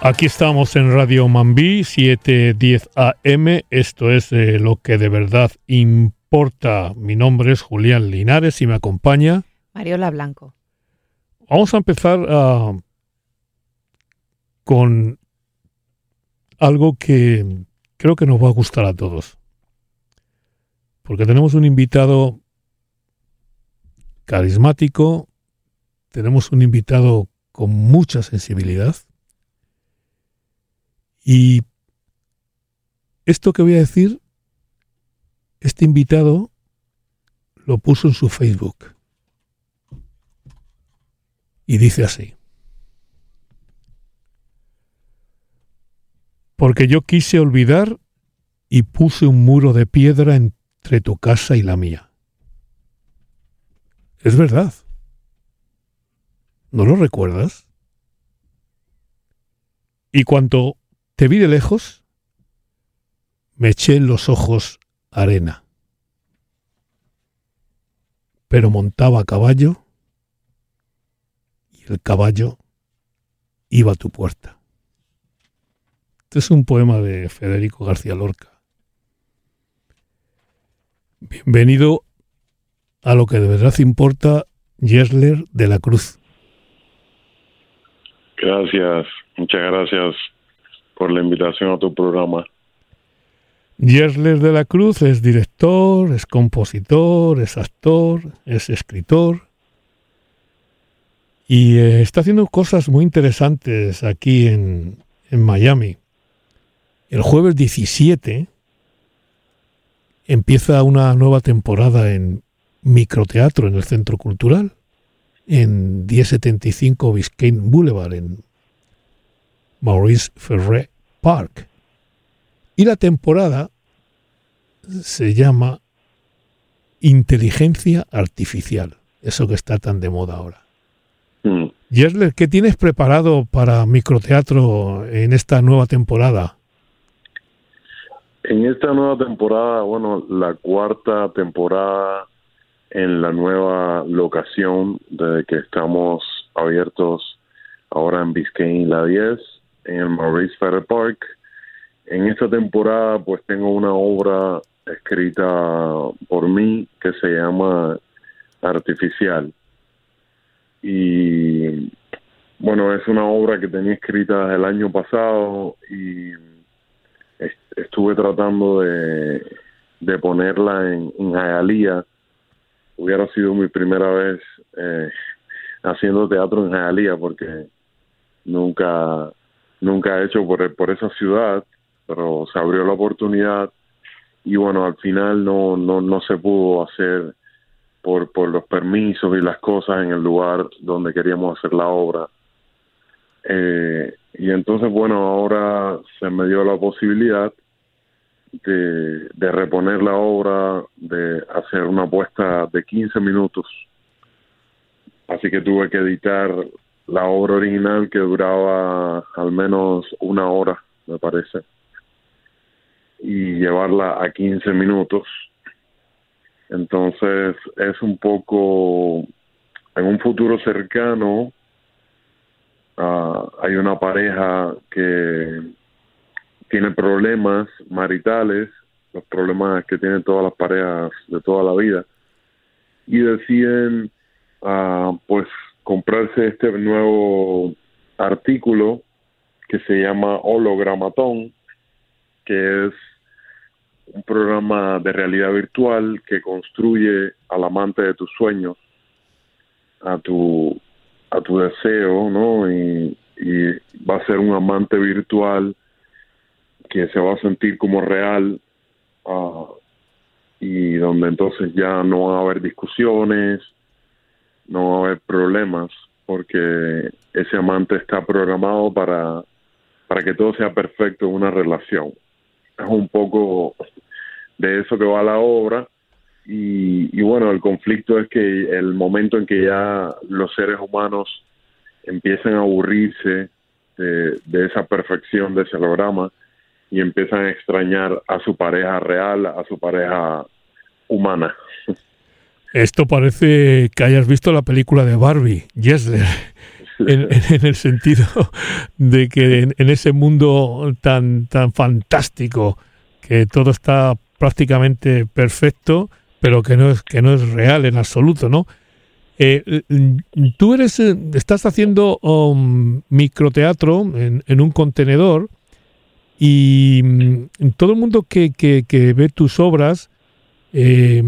Aquí estamos en Radio Mambí 710 AM. Esto es eh, lo que de verdad importa. Mi nombre es Julián Linares y me acompaña Mariola Blanco. Vamos a empezar ah, con algo que creo que nos va a gustar a todos. Porque tenemos un invitado carismático, tenemos un invitado con mucha sensibilidad y esto que voy a decir, este invitado lo puso en su Facebook. Y dice así. Porque yo quise olvidar y puse un muro de piedra entre tu casa y la mía. Es verdad. ¿No lo recuerdas? Y cuanto te vi de lejos, me eché en los ojos arena. Pero montaba a caballo y el caballo iba a tu puerta. Este es un poema de Federico García Lorca. Bienvenido a lo que de verdad importa, Yesler de la Cruz. Gracias, muchas gracias por la invitación a tu programa. Yersler de la Cruz es director, es compositor, es actor, es escritor y eh, está haciendo cosas muy interesantes aquí en, en Miami. El jueves 17 empieza una nueva temporada en microteatro en el Centro Cultural, en 1075 Biscayne Boulevard, en Maurice Ferré Park. Y la temporada se llama Inteligencia Artificial, eso que está tan de moda ahora. Mm. ¿qué tienes preparado para microteatro en esta nueva temporada? En esta nueva temporada, bueno, la cuarta temporada en la nueva locación de que estamos abiertos ahora en Biscayne la 10 en Maurice Ferrer Park. En esta temporada pues tengo una obra escrita por mí que se llama Artificial. Y bueno, es una obra que tenía escrita el año pasado y estuve tratando de, de ponerla en, en Hubiera sido mi primera vez eh, haciendo teatro en Hialeah porque nunca nunca he hecho por, por esa ciudad, pero se abrió la oportunidad y bueno, al final no, no, no se pudo hacer por, por los permisos y las cosas en el lugar donde queríamos hacer la obra. Eh, y entonces, bueno, ahora se me dio la posibilidad de, de reponer la obra, de hacer una apuesta de 15 minutos. Así que tuve que editar la obra original que duraba al menos una hora, me parece, y llevarla a 15 minutos. Entonces es un poco, en un futuro cercano, uh, hay una pareja que tiene problemas maritales, los problemas que tienen todas las parejas de toda la vida, y deciden, uh, pues, comprarse este nuevo artículo que se llama Hologramatón, que es un programa de realidad virtual que construye al amante de tus sueños, a tu a tu deseo, ¿no? Y, va a ser un amante virtual que se va a sentir como real uh, y donde entonces ya no va a haber discusiones, no va a haber problemas porque ese amante está programado para, para que todo sea perfecto en una relación. Es un poco de eso que va la obra y, y bueno, el conflicto es que el momento en que ya los seres humanos empiezan a aburrirse de, de esa perfección de ese programa y empiezan a extrañar a su pareja real, a su pareja humana. Esto parece que hayas visto la película de Barbie, Yesler. en, el sentido de que en, ese mundo tan, tan fantástico, que todo está prácticamente perfecto, pero que no es, que no es real en absoluto, ¿no? Eh, tú eres, eh, estás haciendo um, microteatro en, en, un contenedor y mm, todo el mundo que, que, que ve tus obras eh,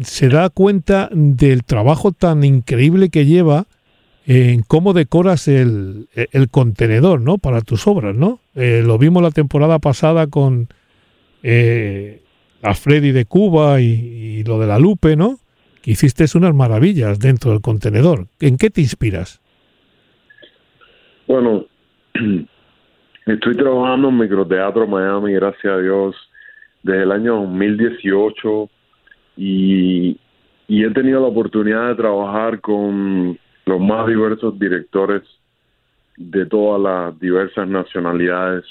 se da cuenta del trabajo tan increíble que lleva en cómo decoras el, contenedor, ¿no? Para tus obras, ¿no? Eh, lo vimos la temporada pasada con eh, a Freddy de Cuba y, lo de la Lupe, ¿no? Que hiciste unas maravillas dentro del contenedor. ¿En qué te inspiras? Bueno, estoy trabajando en Microteatro Miami, gracias a Dios, desde el año 2018 y, he tenido la oportunidad de trabajar con los más diversos directores de todas las diversas nacionalidades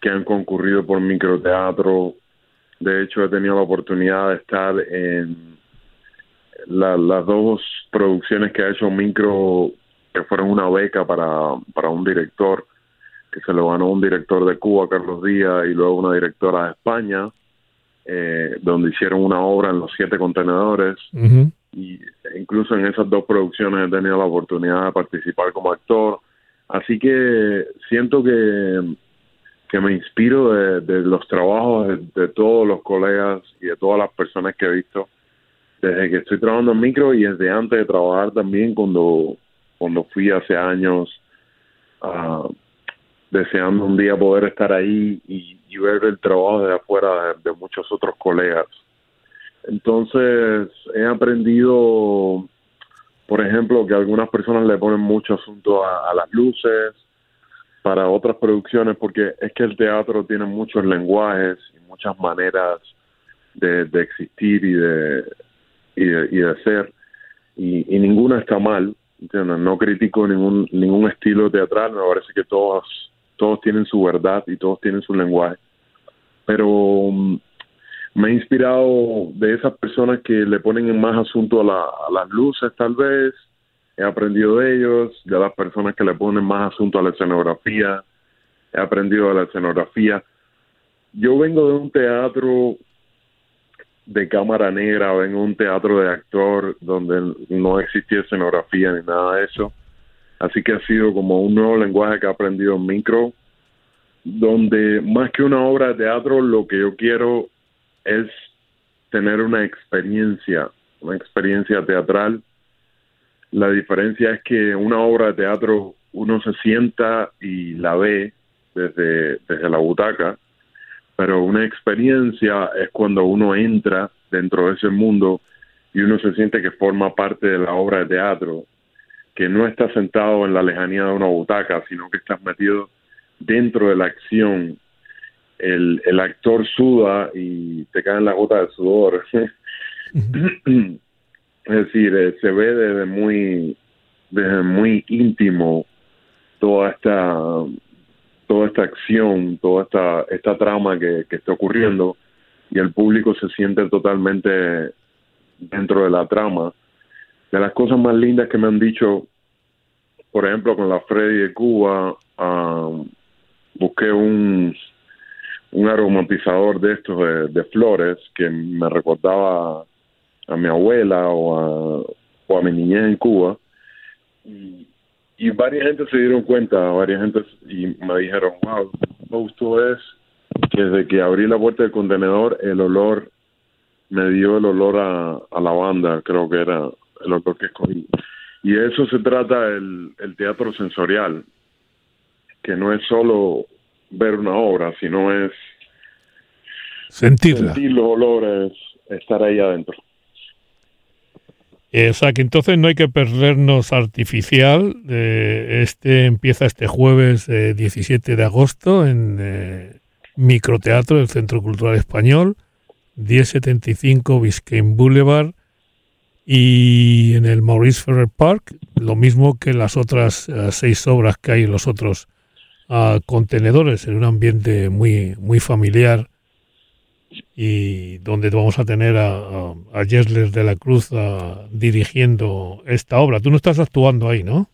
que han concurrido por microteatro. De hecho, he tenido la oportunidad de estar en las dos producciones que ha hecho Micro, que fueron una beca para, para un director, que se lo ganó un director de Cuba, Carlos Díaz, y luego una directora de España eh, donde hicieron una obra en los siete contenedores. Y incluso en esas dos producciones he tenido la oportunidad de participar como actor. Así que siento que, que me inspiro de, los trabajos de, todos los colegas y de todas las personas que he visto desde que estoy trabajando en micro y desde antes de trabajar también cuando, cuando fui hace años uh, deseando un día poder estar ahí y, ver el trabajo de afuera de, muchos otros colegas. Entonces he aprendido, por ejemplo, que algunas personas le ponen mucho asunto a, las luces para otras producciones, porque es que el teatro tiene muchos lenguajes y muchas maneras de, existir y de, y de, ser, y, y ninguna está mal. No critico ningún ningún estilo teatral, me parece que todos todos tienen su verdad y todos tienen su lenguaje. Pero mm, me he inspirado de esas personas que le ponen más asunto a, las luces, tal vez. He aprendido de ellos, de las personas que le ponen más asunto a la escenografía. He aprendido de la escenografía. Yo vengo de un teatro de cámara negra, vengo de un teatro de actor donde no existía escenografía ni nada de eso. Así que ha sido como un nuevo lenguaje que he aprendido en micro, donde más que una obra de teatro, lo que yo quiero es tener una experiencia, una experiencia teatral. La diferencia es que una obra de teatro uno se sienta y la ve desde, desde la butaca, pero una experiencia es cuando uno entra dentro de ese mundo y uno se siente que forma parte de la obra de teatro que no estás sentado en la lejanía de una butaca, sino que estás metido dentro de la acción. El, actor suda y te caen las gotas de sudor. es decir, eh, se ve desde muy, desde muy íntimo toda esta toda esta acción, toda esta, esta trama que, que está ocurriendo y el público se siente totalmente dentro de la trama de las cosas más lindas que me han dicho, por ejemplo, con la Freddy de Cuba, um, busqué un, un aromatizador de estos de, flores que me recordaba a mi abuela o a, mi niñez en Cuba. Y, y varias gente se dieron cuenta, varias gente y me dijeron, wow, me gustó es que desde que abrí la puerta del contenedor el olor me dio el olor a, a lavanda, creo que era el olor que escogí. Y de eso se trata el, el teatro sensorial, que no es solo ver una obra, sino es sentirla. sentir los olores, estar ahí adentro. O sea que entonces no hay que perdernos artificial. Eh, este empieza este jueves 17 de agosto en eh, Microteatro del Centro Cultural Español, 1075 Biscayne Boulevard, y en el Maurice Ferrer Park, lo mismo que las otras eh, seis obras que hay en los otros uh, contenedores, en un ambiente muy, muy familiar y donde vamos a tener a, a, de la Cruz uh, dirigiendo esta obra. Tú no estás actuando ahí, ¿no?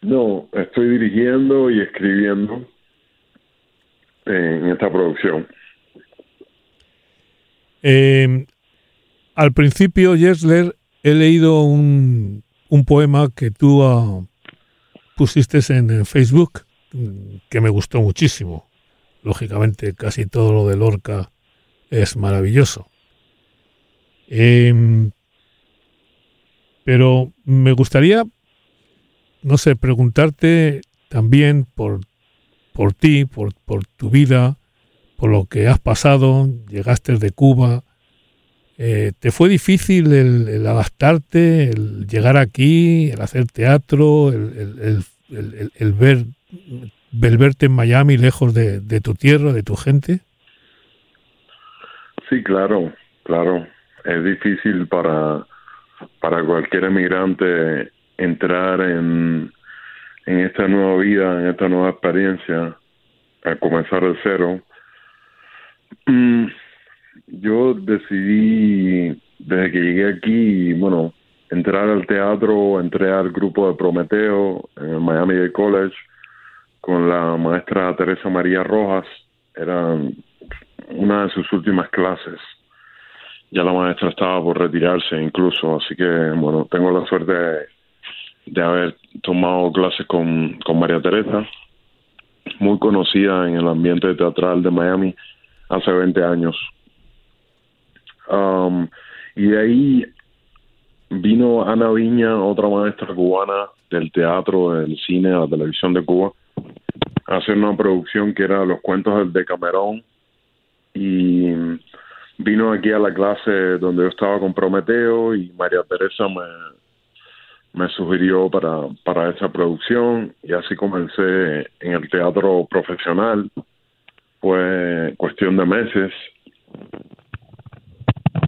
No, estoy dirigiendo y escribiendo en esta producción. Eh, al principio, Yesler, he leído un, un poema que tú uh, pusiste en Facebook que me gustó muchísimo. Lógicamente, casi todo lo de Lorca es maravilloso. Eh, pero me gustaría, no sé, preguntarte también por, por ti, por, por tu vida, por lo que has pasado, llegaste de Cuba. Eh, ¿Te fue difícil el, adaptarte, el llegar aquí, el hacer teatro, el, el, ver, el verte en Miami lejos de, de tu tierra, de tu gente? Sí, claro, claro. Es difícil para para cualquier emigrante entrar en, en esta nueva vida, en esta nueva experiencia, a comenzar de cero. Mm, yo decidí, desde que llegué aquí, bueno, entrar al teatro, entré al grupo de Prometeo en el Miami Dade College con la maestra Teresa María Rojas. Era una de sus últimas clases ya la maestra estaba por retirarse incluso, así que bueno, tengo la suerte de, haber tomado clases con, con María Teresa, muy conocida en el ambiente teatral de Miami hace 20 años. Um, y de ahí vino Ana Viña, otra maestra cubana del teatro, del cine, de la televisión de Cuba, a hacer una producción que era Los cuentos del Decamerón y vino aquí a la clase donde yo estaba con Prometeo y María Teresa me, me sugirió para, para esa producción y así comencé en el teatro profesional. Fue cuestión de meses.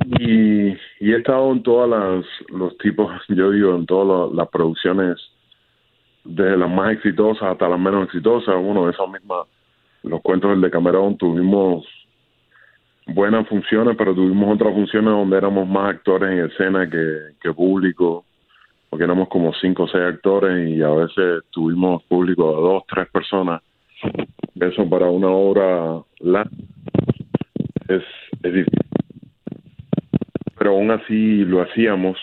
Y, y he estado en todas las los tipos, yo digo, en todas las, producciones, desde las más exitosas hasta las menos exitosas. Uno de esas mismas, los cuentos del de Camerón, tuvimos buenas funciones, pero tuvimos otras funciones donde éramos más actores en escena que, público, porque éramos como cinco o seis actores y a veces tuvimos público de dos, tres personas. Eso para una obra larga es, es difícil. Pero aún así lo hacíamos.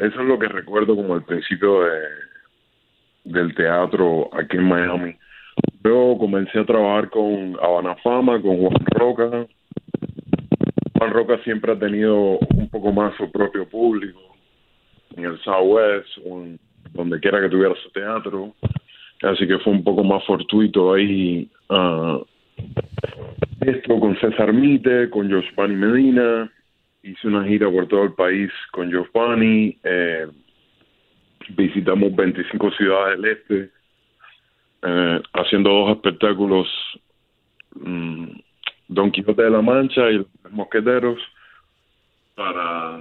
Eso es lo que recuerdo como el principio de, del teatro aquí en Miami Luego comencé a trabajar con Habana Fama, con Juan Roca. Juan Roca siempre ha tenido un poco más su propio público en el Southwest o donde quiera que tuviera su teatro. Así que fue un poco más fortuito ahí. Uh, esto con César Mite, con Giovanni Medina. Hice una gira por todo el país con Giovanni. Eh, visitamos 25 ciudades del este eh, haciendo dos espectáculos, mm, Don Quijote de la Mancha y Los Mosqueteros, para,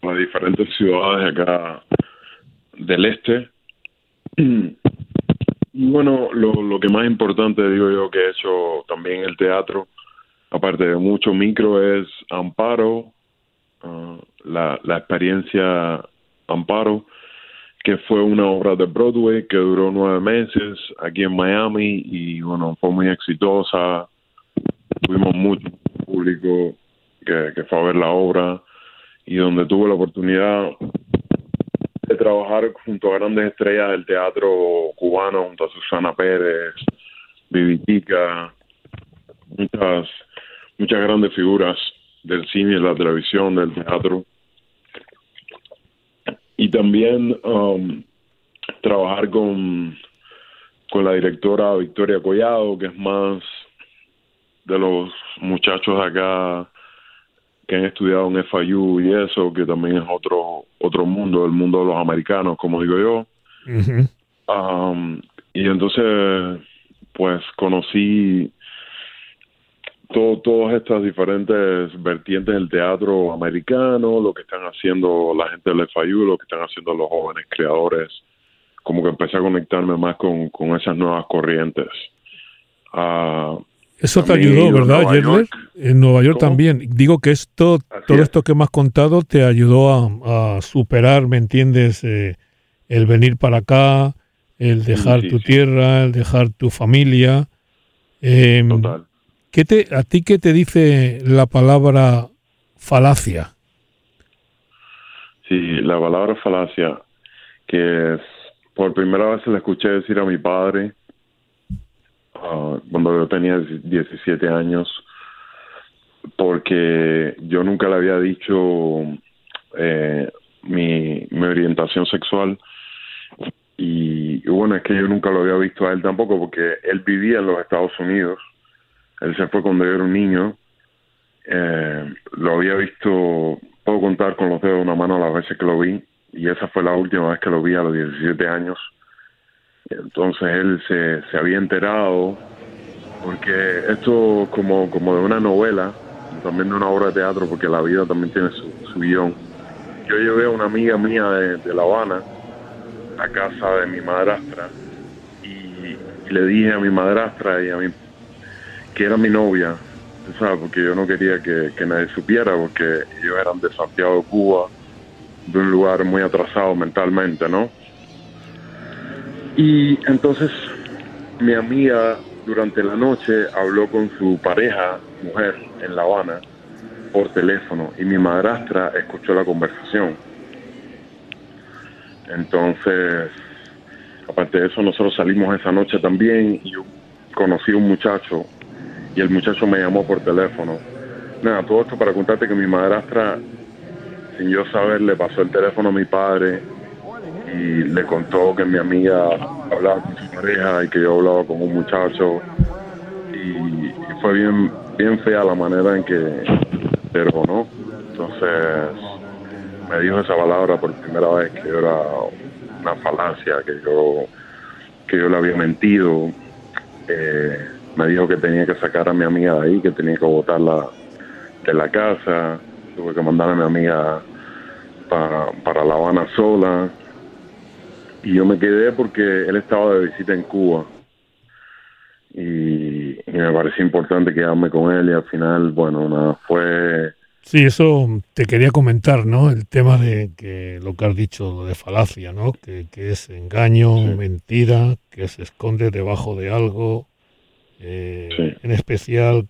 para diferentes ciudades acá del este. Y bueno, lo, lo que más importante digo yo que he hecho también el teatro, aparte de mucho micro, es Amparo, ah, la, la experiencia Amparo, que fue una obra de Broadway que duró nueve meses aquí en Miami y bueno, fue muy exitosa. Tuvimos mucho público que, que fue a ver la obra y donde tuve la oportunidad de trabajar junto a grandes estrellas del teatro cubano, junto a Susana Pérez, Vivitica, muchas, muchas grandes figuras del cine, la televisión, del teatro y también um, trabajar con, con la directora Victoria Collado, que es más de los muchachos acá que han estudiado en FIU y eso, que también es otro otro mundo, el mundo de los americanos, como digo yo. Um, y entonces, pues conocí todas estas diferentes vertientes del teatro americano, lo que están haciendo la gente del FIU, lo que están haciendo los jóvenes creadores, como que empecé a conectarme más con, esas nuevas corrientes. Uh, Eso te ayudó, ¿verdad, Jedler? En Nueva York también. Digo que esto, todo esto que me has contado te ayudó a, superar, ¿me entiendes? Eh, el venir para acá, el dejar tu tierra, el dejar tu familia. Em, Total. ¿Qué te, ¿A ti qué te dice la palabra falacia? Sí, la palabra falacia, que por primera vez la escuché decir a mi padre ah, cuando yo tenía 17 años, porque yo nunca le había dicho eh, mi, mi orientación sexual y, bueno, es que yo nunca lo había visto a él tampoco porque él vivía en los Estados Unidos. Él se fue cuando yo era un niño. Eh, lo había visto, puedo contar con los dedos de una mano las veces que lo vi y esa fue la última vez que lo vi a los 17 años. Entonces él se, se había enterado porque esto como, como de una novela, también de una obra de teatro, porque la vida también tiene su, su guion. Yo llevé a una amiga mía de, de La Habana a casa de mi madrastra y, le dije a mi madrastra y a mi que era mi novia, ¿sabes? Porque yo no quería que, nadie supiera porque ellos eran de Santiago de Cuba, de un lugar muy atrasado mentalmente, ¿no? Y entonces mi amiga durante la noche habló con su pareja, mujer, en La Habana, por teléfono y mi madrastra escuchó la conversación entonces, aparte de eso, nosotros salimos esa noche también y yo conocí a un muchacho y el muchacho me llamó por teléfono. Nada, todo esto para contarte que mi madrastra, sin yo saber, le pasó el teléfono a mi padre y le contó que mi amiga hablaba con su pareja y que yo hablaba con un muchacho y, fue bien bien fea la manera en que pero no entonces me dijo esa palabra por primera vez que era una falacia, que yo, que yo le había mentido. Eh, me dijo que tenía que sacar a mi amiga de ahí, que tenía que botarla de la casa. Tuve que mandar a mi amiga para, para La Habana sola. Y yo me quedé porque él estaba de visita en Cuba. Y, y me pareció importante quedarme con él y al final, bueno, nada, fue Sí, eso te quería comentar, ¿no? El tema de que lo que has dicho de falacia, ¿no? Que, es engaño, mentira, que se esconde debajo de algo, eh, en especial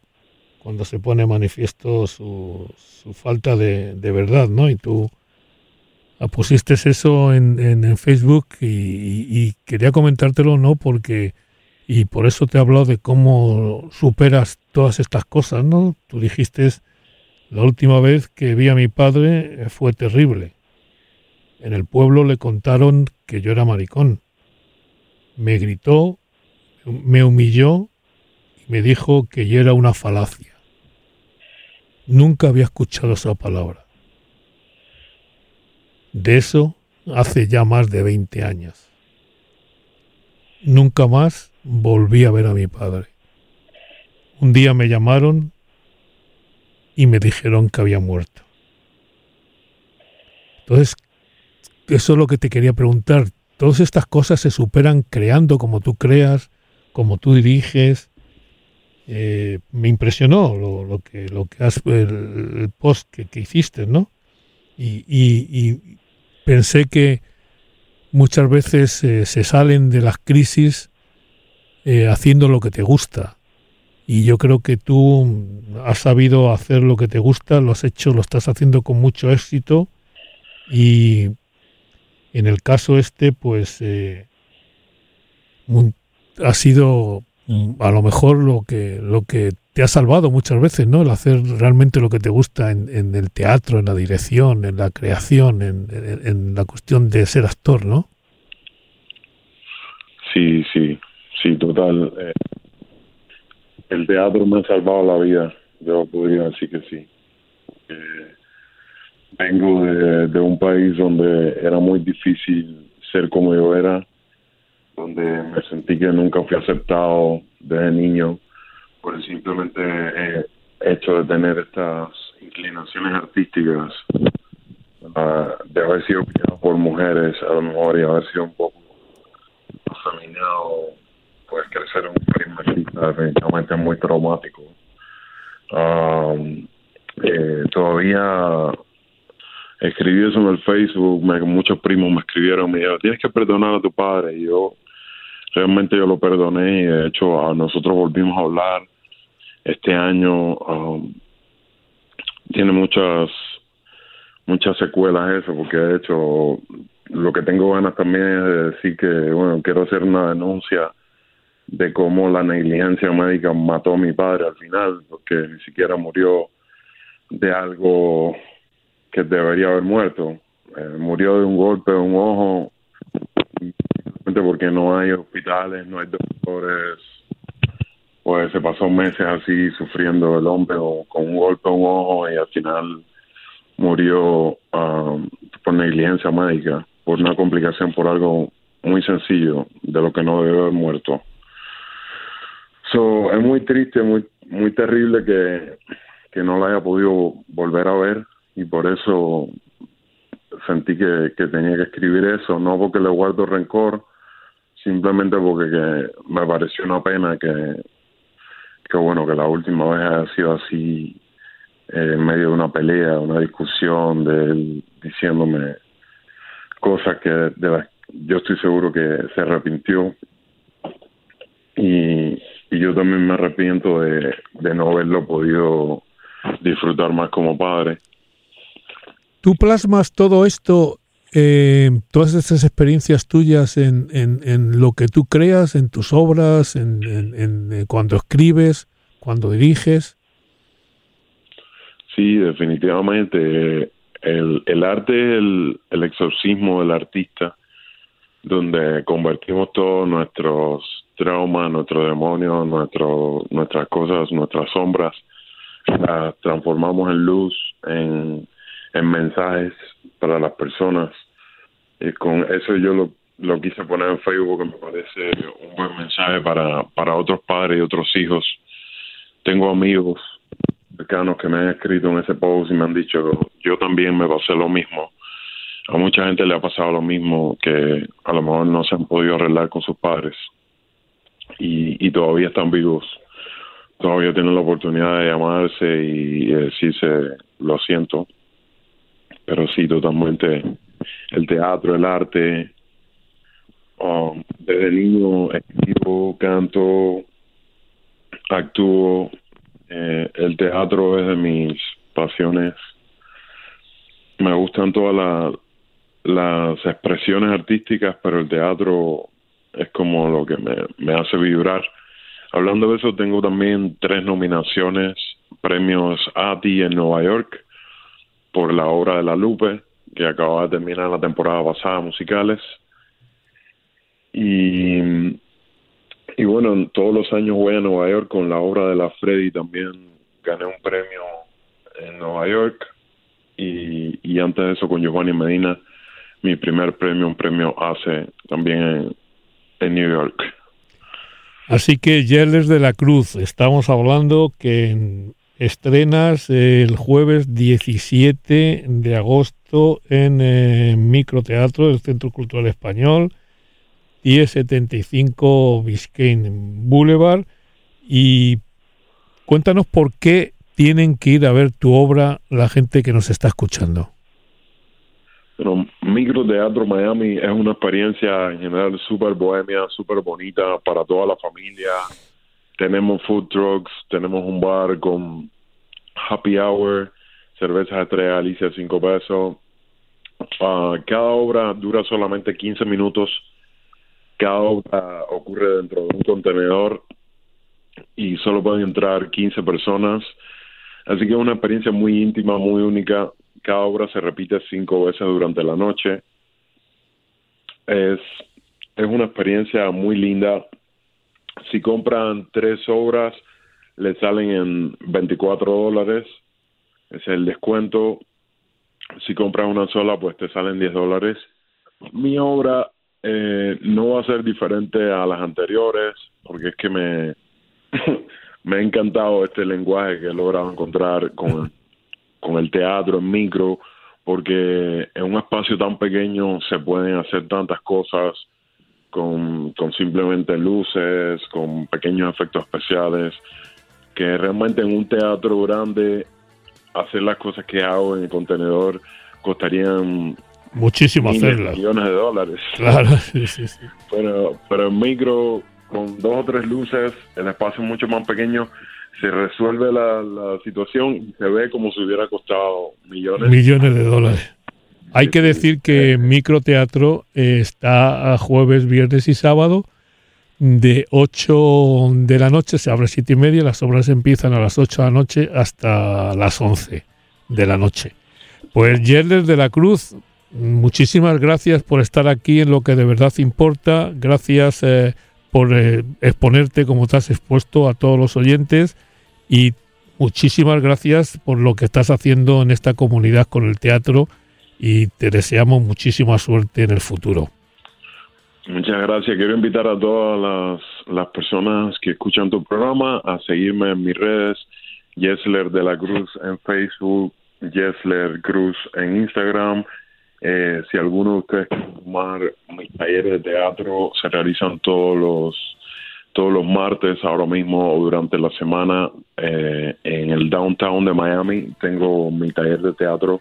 cuando se pone manifiesto su, su falta de, verdad, ¿no? Y tú pusiste eso en, en, Facebook y, y, quería comentártelo, ¿no? Porque, y por eso te he hablado de cómo superas todas estas cosas, ¿no? Tú dijiste la última vez que vi a mi padre fue terrible. En el pueblo le contaron que yo era maricón. Me gritó, me humilló me dijo que yo era una falacia. Nunca había escuchado esa palabra. De eso hace ya más de 20 años. Nunca más volví a ver a mi padre. Un día me llamaron y me dijeron que había muerto. Entonces, eso es lo que te quería preguntar. Todas estas cosas se superan creando como tú creas, como tú diriges. Eh, me impresionó lo, que lo que has el, post que, hiciste, ¿no? Y, pensé que muchas veces eh, se salen de las crisis eh, haciendo lo que te gusta y yo creo que tú has sabido hacer lo que te gusta, lo has hecho, lo estás haciendo con mucho éxito y en el caso este pues ha sido a lo mejor lo que lo que te ha salvado muchas veces, ¿no? El hacer realmente lo que te gusta en, el teatro, en la dirección, en la creación, en, la cuestión de ser actor, ¿no? Sí, sí, sí, total. Eh, el teatro me ha salvado la vida, yo podría decir que sí. vengo de, un país donde era muy difícil ser como yo era, donde me sentí que nunca fui aceptado desde niño por simplemente eh, hecho de tener estas inclinaciones artísticas, de haber sido criado por mujeres a lo mejor y haber sido un poco afeminado puedes crecer en un país definitivamente muy traumático. Um, eh, todavía escribí eso en el Facebook, muchos primos me escribieron, me dijeron, tienes que perdonar a tu padre. Y yo, realmente yo lo perdoné y de hecho nosotros volvimos a hablar este año. Um, tiene muchas muchas secuelas eso, porque de hecho lo que tengo ganas también es de decir que, bueno, quiero hacer una denuncia de cómo la negligencia médica mató a mi padre al final, porque ni siquiera murió de algo que debería haber muerto. Eh, murió de un golpe de un ojo, porque no hay hospitales, no hay doctores. Pues se pasó meses así sufriendo el hombre con un golpe de un ojo y al final murió um, por negligencia médica, por una complicación, por algo muy sencillo, de lo que no debe haber muerto. So, es muy triste, muy muy terrible que, que no la haya podido volver a ver y por eso sentí que, que tenía que escribir eso, no porque le guardo rencor, simplemente porque me pareció una pena que, que bueno, que la última vez haya sido así eh, en medio de una pelea, una discusión, de él diciéndome cosas que de las yo estoy seguro que se arrepintió y, y yo también me arrepiento de, de no haberlo podido disfrutar más como padre. Tú plasmas todo esto, eh, todas estas experiencias tuyas en, en, en, lo que tú creas, en tus obras, en, en, eh, cuando escribes, cuando diriges. Sí, definitivamente. El, el arte el, el exorcismo del artista, donde convertimos todos nuestros traumas, nuestros demonios, nuestro, nuestras cosas, nuestras sombras, las transformamos en luz, en, en mensajes para las personas. Y con eso yo lo, lo quise poner en Facebook, que me parece un buen mensaje para, para otros padres y otros hijos. Tengo amigos cercanos que me han escrito en ese post y me han dicho yo también me pasé lo mismo. A mucha gente le ha pasado lo mismo, que a lo mejor no se han podido arreglar con sus padres y, y todavía están vivos. Todavía tienen la oportunidad de llamarse y decirse, lo siento, pero sí, totalmente el teatro, el arte. Um, desde niño escribo, canto, actúo. Eh, el teatro es de mis pasiones. Me gustan todas las expresiones artísticas, pero el teatro es como lo que me, me hace vibrar. Hablando de eso, tengo también tres nominaciones, premios ATI en Nueva York, por la obra de La Lupe, que acaba de terminar la temporada pasada, musicales. Y, y bueno, todos los años voy a Nueva York con la obra de la Freddy, también gané un premio en Nueva York. Y, y antes de eso con Giovanni Medina, mi primer premio, un premio ACE también en, en New York. Así que Yeles de la Cruz, estamos hablando que en estrenas el jueves 17 de agosto en eh, Microteatro del Centro Cultural Español, 1075 Biscayne Boulevard. Y cuéntanos por qué tienen que ir a ver tu obra la gente que nos está escuchando. Bueno, Microteatro Miami es una experiencia en general súper bohemia, súper bonita para toda la familia tenemos food trucks, tenemos un bar con happy hour, cervezas de tres Alicia cinco pesos. Uh, cada obra dura solamente 15 minutos. Cada obra ocurre dentro de un contenedor y solo pueden entrar 15 personas. Así que es una experiencia muy íntima, muy única. Cada obra se repite cinco veces durante la noche. Es, es una experiencia muy linda. Si compran tres obras, le salen en 24 dólares, es el descuento. Si compras una sola, pues te salen 10 dólares. Mi obra eh, no va a ser diferente a las anteriores, porque es que me, me ha encantado este lenguaje que he logrado encontrar con, con el teatro en micro, porque en un espacio tan pequeño se pueden hacer tantas cosas con, con simplemente luces, con pequeños efectos especiales que realmente en un teatro grande hacer las cosas que hago en el contenedor costarían muchísimo hacerlas. Millones de dólares. Claro, sí, sí, sí. Pero, pero el micro, con dos o tres luces, el espacio mucho más pequeño, se resuelve la, la situación y se ve como si hubiera costado millones. Millones de dólares. Hay que decir que Microteatro está a jueves, viernes y sábado de 8 de la noche, se abre a 7 y media, las obras empiezan a las 8 de la noche hasta las 11 de la noche. Pues Yerles de la Cruz, muchísimas gracias por estar aquí en lo que de verdad importa, gracias eh, por eh, exponerte como te has expuesto a todos los oyentes y muchísimas gracias por lo que estás haciendo en esta comunidad con el teatro y te deseamos muchísima suerte en el futuro. Muchas gracias. Quiero invitar a todas las, personas que escuchan tu programa a seguirme en mis redes, Yesler de la Cruz en Facebook, Yesler Cruz en Instagram. Eh, si alguno de ustedes quiere tomar mis talleres de teatro, se realizan todos los todos los martes, ahora mismo o durante la semana, eh, en el downtown de Miami. Tengo mi taller de teatro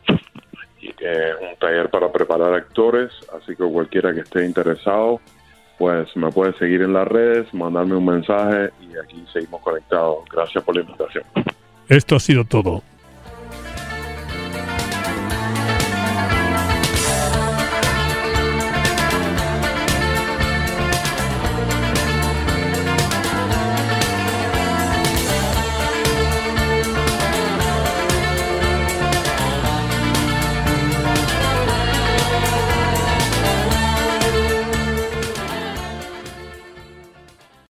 eh, un taller para preparar actores, así que cualquiera que esté interesado, pues me puede seguir en las redes, mandarme un mensaje y aquí seguimos conectados. Gracias por la invitación. Esto ha sido todo.